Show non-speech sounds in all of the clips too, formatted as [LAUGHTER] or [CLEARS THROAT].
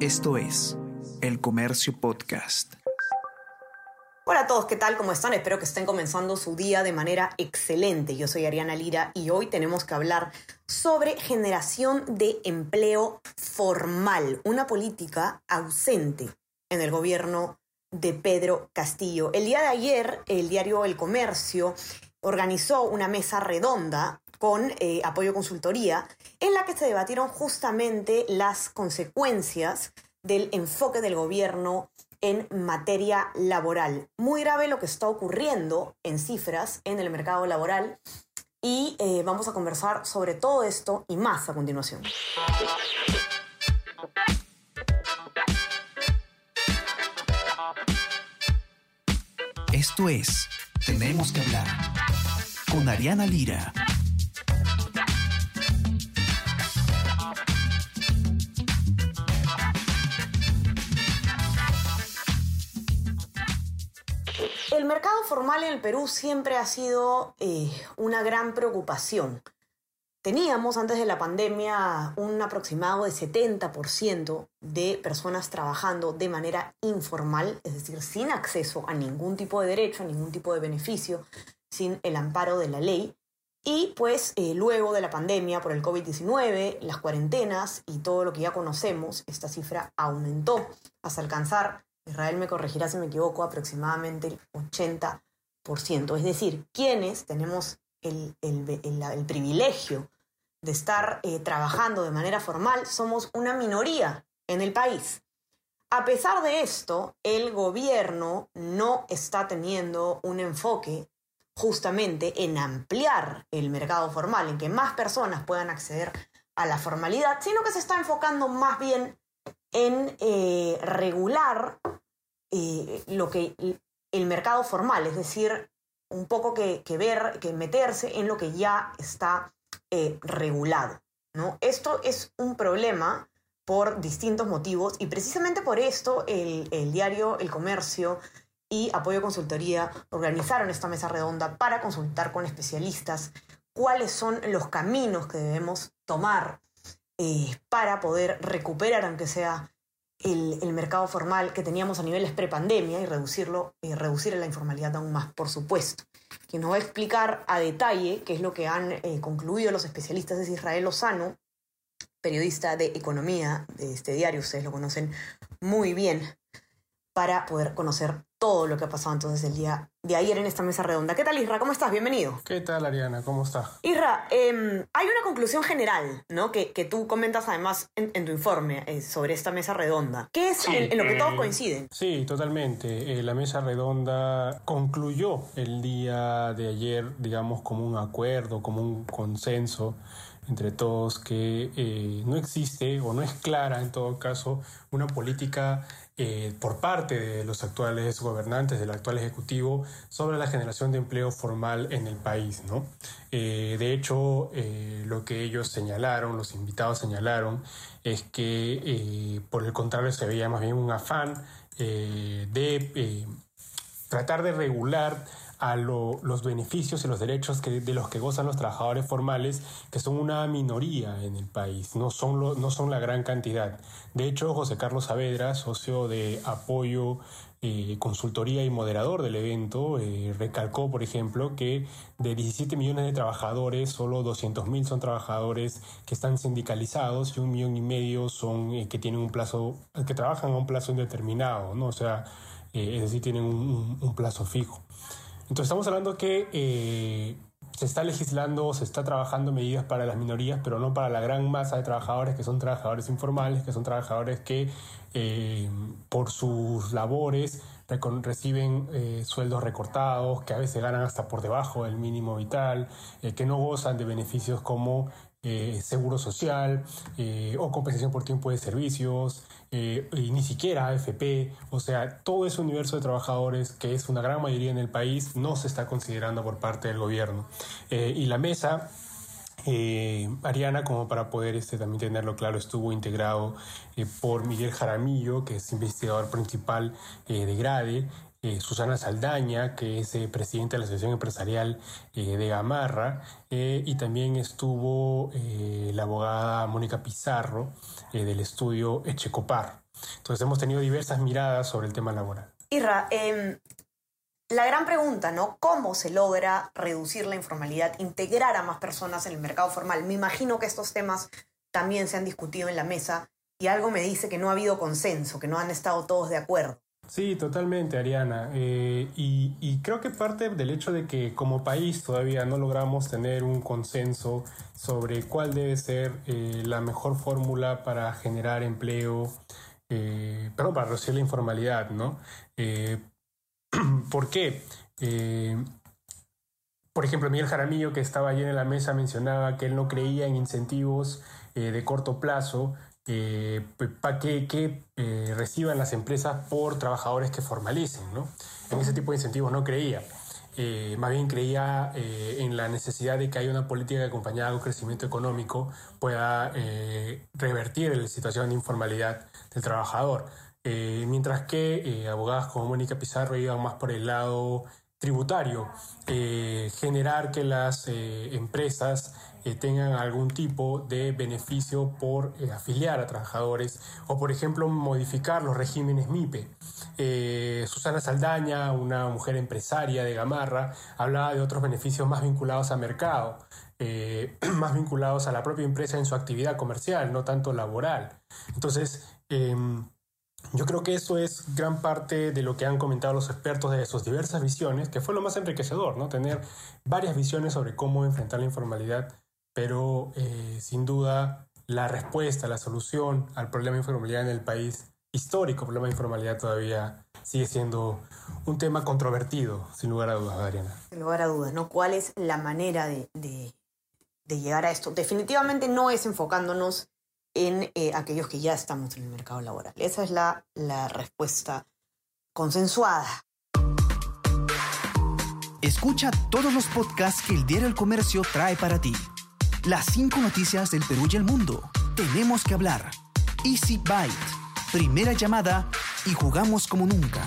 Esto es El Comercio Podcast. Hola a todos, ¿qué tal? ¿Cómo están? Espero que estén comenzando su día de manera excelente. Yo soy Ariana Lira y hoy tenemos que hablar sobre generación de empleo formal, una política ausente en el gobierno de Pedro Castillo. El día de ayer, el diario El Comercio organizó una mesa redonda con eh, apoyo consultoría, en la que se debatieron justamente las consecuencias del enfoque del gobierno en materia laboral. Muy grave lo que está ocurriendo en cifras en el mercado laboral y eh, vamos a conversar sobre todo esto y más a continuación. Esto es Tenemos que hablar con Ariana Lira. El mercado formal en el Perú siempre ha sido eh, una gran preocupación. Teníamos antes de la pandemia un aproximado de 70% de personas trabajando de manera informal, es decir, sin acceso a ningún tipo de derecho, a ningún tipo de beneficio, sin el amparo de la ley. Y pues eh, luego de la pandemia por el COVID-19, las cuarentenas y todo lo que ya conocemos, esta cifra aumentó hasta alcanzar, Israel me corregirá si me equivoco, aproximadamente el 80%. Es decir, quienes tenemos el, el privilegio de estar eh, trabajando de manera formal, somos una minoría en el país. A pesar de esto, el gobierno no está teniendo un enfoque justamente en ampliar el mercado formal, en que más personas puedan acceder a la formalidad, sino que se está enfocando más bien en eh, regular lo que el mercado formal, es decir, un poco que, ver, que meterse en lo que ya está eh, regulado. ¿no? Esto es un problema por distintos motivos y precisamente por esto el, el diario El Comercio y Apoyo Consultoría organizaron esta mesa redonda para consultar con especialistas cuáles son los caminos que debemos tomar eh, para poder recuperar, aunque sea el, mercado formal que teníamos a niveles prepandemia y reducirlo, y reducir la informalidad aún más, por supuesto. Quien nos va a explicar a detalle qué es lo que han eh, concluido los especialistas es Israel Lozano, periodista de economía de este diario, ustedes lo conocen muy bien, para poder conocer todo lo que ha pasado entonces el día de ayer en esta mesa redonda. ¿Qué tal, Isra? ¿Cómo estás? Bienvenido. ¿Qué tal, Ariana? ¿Cómo estás? Isra, eh, hay una conclusión general, ¿no? Que, que tú comentas además en, en tu informe eh, sobre esta mesa redonda. ¿Qué es sí, en, en, lo que todos coinciden? Sí, totalmente. Eh, la mesa redonda concluyó el día de ayer, digamos, como un acuerdo, como un consenso entre todos que eh, no existe o no es clara en todo caso una política eh, por parte de los actuales gobernantes, del actual ejecutivo, sobre la generación de empleo formal en el país. ¿no? Eh, de hecho, lo que ellos señalaron, los invitados señalaron, es que por el contrario se veía más bien un afán de tratar de regular a lo, los beneficios y los derechos que, de los que gozan los trabajadores formales, que son una minoría en el país, no son, lo, no son la gran cantidad. De hecho, José Carlos Saavedra, socio de apoyo, eh, consultoría y moderador del evento, eh, recalcó, por ejemplo, que de 17 millones de trabajadores, solo 200 mil son trabajadores que están sindicalizados y un millón y medio son eh, que tienen un plazo, que trabajan a un plazo indeterminado, ¿no? O sea, es decir, tienen un, un plazo fijo. Entonces estamos hablando que eh, se está legislando, se está trabajando medidas para las minorías, pero no para la gran masa de trabajadores que son trabajadores informales, que son trabajadores que eh, por sus labores reciben eh, sueldos recortados, que a veces ganan hasta por debajo del mínimo vital, eh, que no gozan de beneficios como eh, seguro social eh, o compensación por tiempo de servicios, eh, y ni siquiera AFP. O sea, todo ese universo de trabajadores, que es una gran mayoría en el país, no se está considerando por parte del gobierno. y la mesa eh, Ariana, como para poder este, también tenerlo claro, estuvo integrado eh, por Miguel Jaramillo, que es investigador principal eh, de Grade, Susana Saldaña, que es presidenta de la Asociación Empresarial de Gamarra, y también estuvo la abogada Mónica Pizarro del estudio Echecopar. Entonces hemos tenido diversas miradas sobre el tema laboral. Irra, la gran pregunta, ¿no? ¿Cómo se logra reducir la informalidad, integrar a más personas en el mercado formal? Me imagino que estos temas también se han discutido en la mesa y algo me dice que no ha habido consenso, que no han estado todos de acuerdo. Sí, totalmente, Ariana. Eh, y, creo que parte del hecho de que como país todavía no logramos tener un consenso sobre cuál debe ser eh, la mejor fórmula para generar empleo, eh, perdón, para reducir la informalidad, ¿no? [CLEARS THROAT] ¿Por qué? por ejemplo, Miguel Jaramillo, que estaba allí en la mesa, mencionaba que él no creía en incentivos de corto plazo eh, para que, eh, reciban las empresas por trabajadores que formalicen. ¿no? En ese tipo de incentivos no creía. Eh, más bien creía en la necesidad de que haya una política que acompañada de un crecimiento económico pueda revertir la situación de informalidad del trabajador. Mientras que abogadas como Mónica Pizarro iban más por el lado tributario, generar que las empresas tengan algún tipo de beneficio por eh, afiliar a trabajadores o, por ejemplo, modificar los regímenes MIPE. Eh, Susana Saldaña, una mujer empresaria de Gamarra, hablaba de otros beneficios más vinculados al mercado, eh, [CLEARS THROAT] más vinculados a la propia empresa en su actividad comercial, no tanto laboral. Entonces, em, yo creo que eso es gran parte de lo que han comentado los expertos de sus diversas visiones, que fue lo más enriquecedor, ¿no? Tener varias visiones sobre cómo enfrentar la informalidad pero eh, sin duda la respuesta, la solución al problema de informalidad en el país, histórico problema de informalidad todavía sigue siendo un tema controvertido, sin lugar a dudas, Adriana. Sin lugar a dudas, ¿no? ¿Cuál es la manera de, llegar a esto? Definitivamente no es enfocándonos en eh, aquellos que ya estamos en el mercado laboral. Esa es la, la respuesta consensuada. Escucha todos los podcasts que el Diario El Comercio trae para ti las cinco noticias del Perú y el mundo. Tenemos que hablar. Easy Byte. Primera llamada y jugamos como nunca.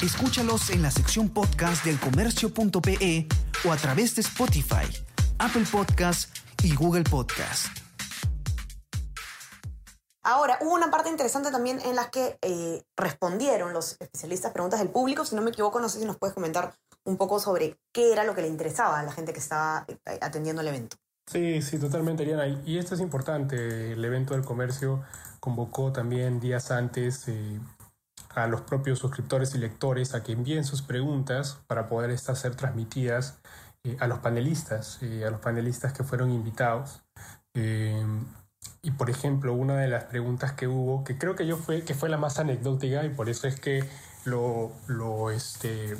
Escúchalos en la sección podcast del comercio.pe o a través de Spotify, Apple Podcast y Google Podcast. Ahora, hubo una parte interesante también en la que eh, respondieron los especialistas preguntas del público. Si no me equivoco, no sé si nos puedes comentar un poco sobre qué era lo que le interesaba a la gente que estaba eh, atendiendo el evento. Sí, sí, totalmente, Ariana. Y esto es importante. El evento del comercio convocó también días antes eh, a los propios suscriptores y lectores a que envíen sus preguntas para poder estas ser transmitidas a los panelistas, a los panelistas que fueron invitados. Y por ejemplo, una de las preguntas que hubo, que creo que yo fue, que fue la más anecdótica y por eso es que lo, lo este,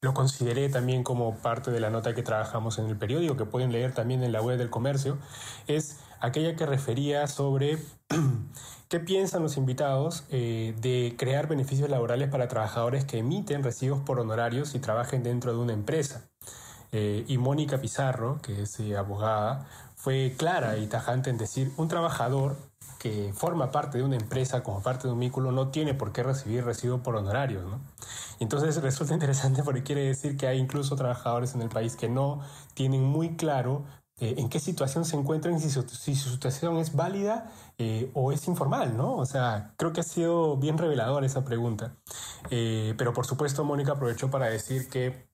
lo consideré también como parte de la nota que trabajamos en el periódico, que pueden leer también en la web del comercio, es aquella que refería sobre [CLEARS THROAT] qué piensan los invitados eh, de crear beneficios laborales para trabajadores que emiten recibos por honorarios y trabajen dentro de una empresa. Eh, y Mónica Pizarro, que es eh, abogada, fue clara y tajante en decir, un trabajador que forma parte de una empresa como parte de un vínculo no tiene por qué recibir recibo por honorarios. ¿no? Entonces resulta interesante porque quiere decir que hay incluso trabajadores en el país que no tienen muy claro eh, en qué situación se encuentran, si su, si su situación es válida eh, o es informal, ¿no? O sea, creo que ha sido bien revelador esa pregunta. Eh, pero por supuesto, Mónica aprovechó para decir que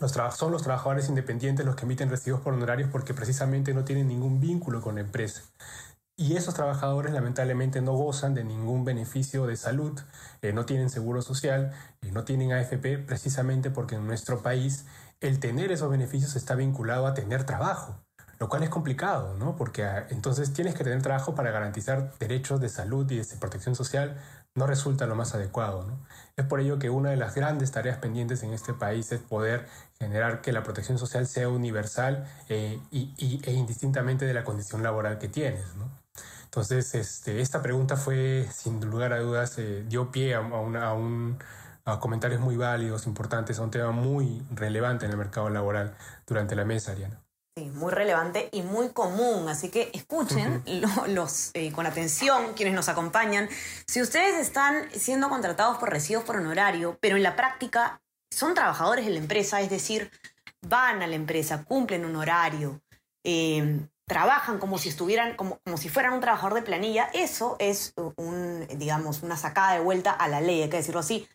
los son los trabajadores independientes los que emiten recibos por honorarios porque precisamente no tienen ningún vínculo con la empresa. Y esos trabajadores lamentablemente no gozan de ningún beneficio de salud, eh, no tienen seguro social, eh, no tienen AFP, precisamente porque en nuestro país el tener esos beneficios está vinculado a tener trabajo, lo cual es complicado, ¿no? Porque ah, entonces tienes que tener trabajo para garantizar derechos de salud y de protección social, no resulta lo más adecuado, ¿no? Es por ello que una de las grandes tareas pendientes en este país es poder generar que la protección social sea universal eh, y, e indistintamente de la condición laboral que tienes, ¿no? Entonces, este, esta pregunta fue, sin lugar a dudas, eh, dio pie a, a, un, a comentarios muy válidos, importantes, a un tema muy relevante en el mercado laboral durante la mesa, Ariana. Sí, muy relevante y muy común, así que escuchen los, eh, con atención quienes nos acompañan. Si ustedes están siendo contratados por recibos por honorario, pero en la práctica son trabajadores de la empresa, es decir, van a la empresa, cumplen un horario, eh, trabajan como si estuvieran, como, como si fueran un trabajador de planilla, eso es un, digamos, una sacada de vuelta a la ley, hay que decirlo así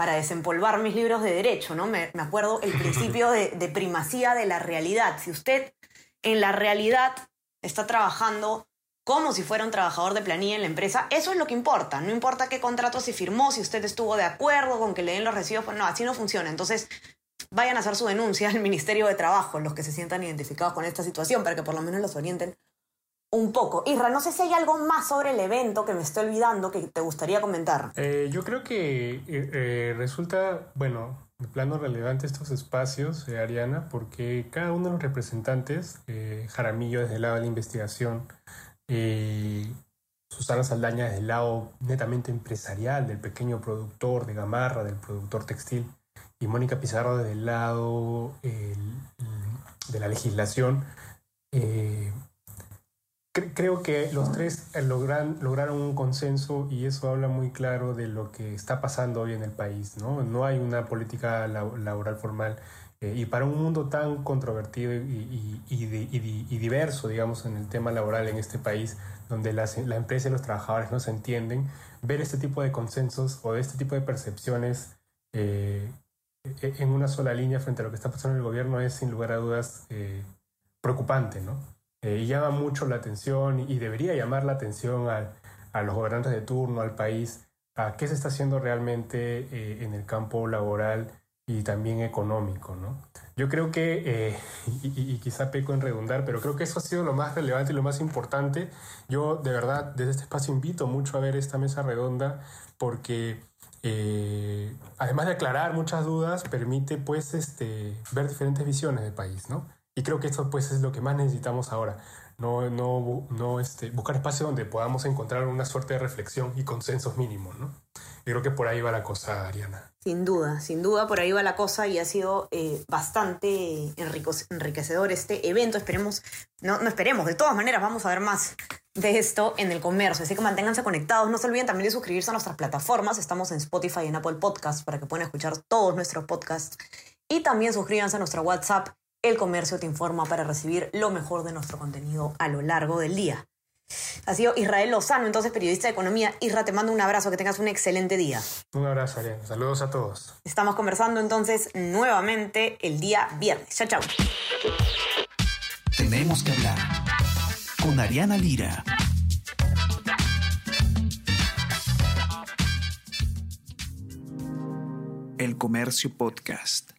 para desempolvar mis libros de derecho, ¿no? Me, acuerdo el [LAUGHS] principio de, primacía de la realidad. Si usted en la realidad está trabajando como si fuera un trabajador de planilla en la empresa, eso es lo que importa. No importa qué contrato se firmó, si usted estuvo de acuerdo con que le den los recibos, pues no, así no funciona. Entonces, vayan a hacer su denuncia al [LAUGHS] Ministerio de Trabajo, los que se sientan identificados con esta situación, para que por lo menos los orienten un poco. Isra, no sé si hay algo más sobre el evento que me estoy olvidando que te gustaría comentar. Eh, yo creo que eh, eh, resulta, bueno, de plano relevante estos espacios, Ariana, porque cada uno de los representantes, Jaramillo desde el lado de la investigación, Susana Saldaña desde el lado netamente empresarial, del pequeño productor de gamarra, del productor textil, y Mónica Pizarro desde el lado de la legislación, creo que los tres eh, logran, lograron un consenso y eso habla muy claro de lo que está pasando hoy en el país. No, no hay una política laboral formal eh, y para un mundo tan controvertido y, diverso, digamos, en el tema laboral en este país, donde las, la empresa y los trabajadores no se entienden, ver este tipo de consensos o de este tipo de percepciones eh, e, en una sola línea frente a lo que está pasando en el gobierno es sin lugar a dudas preocupante, ¿no? Eh, llama mucho la atención y debería llamar la atención a, los gobernantes de turno, al país, a qué se está haciendo realmente eh, en el campo laboral y también económico. ¿no? Yo creo que, eh, [LAUGHS] y, quizá peco en redundar, pero creo que eso ha sido lo más relevante y lo más importante. Yo de verdad desde este espacio invito mucho a ver esta mesa redonda porque... además de aclarar muchas dudas, permite pues este, ver diferentes visiones del país, ¿no? Y creo que esto pues es lo que más necesitamos ahora. No, no, no este, buscar espacios donde podamos encontrar una suerte de reflexión y consensos mínimos, ¿no? Creo que por ahí va la cosa, Ariana. Sin duda, sin duda por ahí va la cosa y ha sido eh, bastante enriquecedor este evento. Esperemos, no, no esperemos, de todas maneras vamos a ver más de esto en el comercio. Así que manténganse conectados. No se olviden también de suscribirse a nuestras plataformas. Estamos en Spotify y en Apple Podcasts para que puedan escuchar todos nuestros podcasts. Y también suscríbanse a nuestro WhatsApp el comercio te informa para recibir lo mejor de nuestro contenido a lo largo del día. Ha sido Israel Lozano, entonces periodista de economía. Isra, te mando un abrazo, que tengas un excelente día. Un abrazo, Ariana. Saludos a todos. Estamos conversando entonces nuevamente el día viernes. Chao, chao. Tenemos que hablar con Ariana Lira. El Comercio Podcast.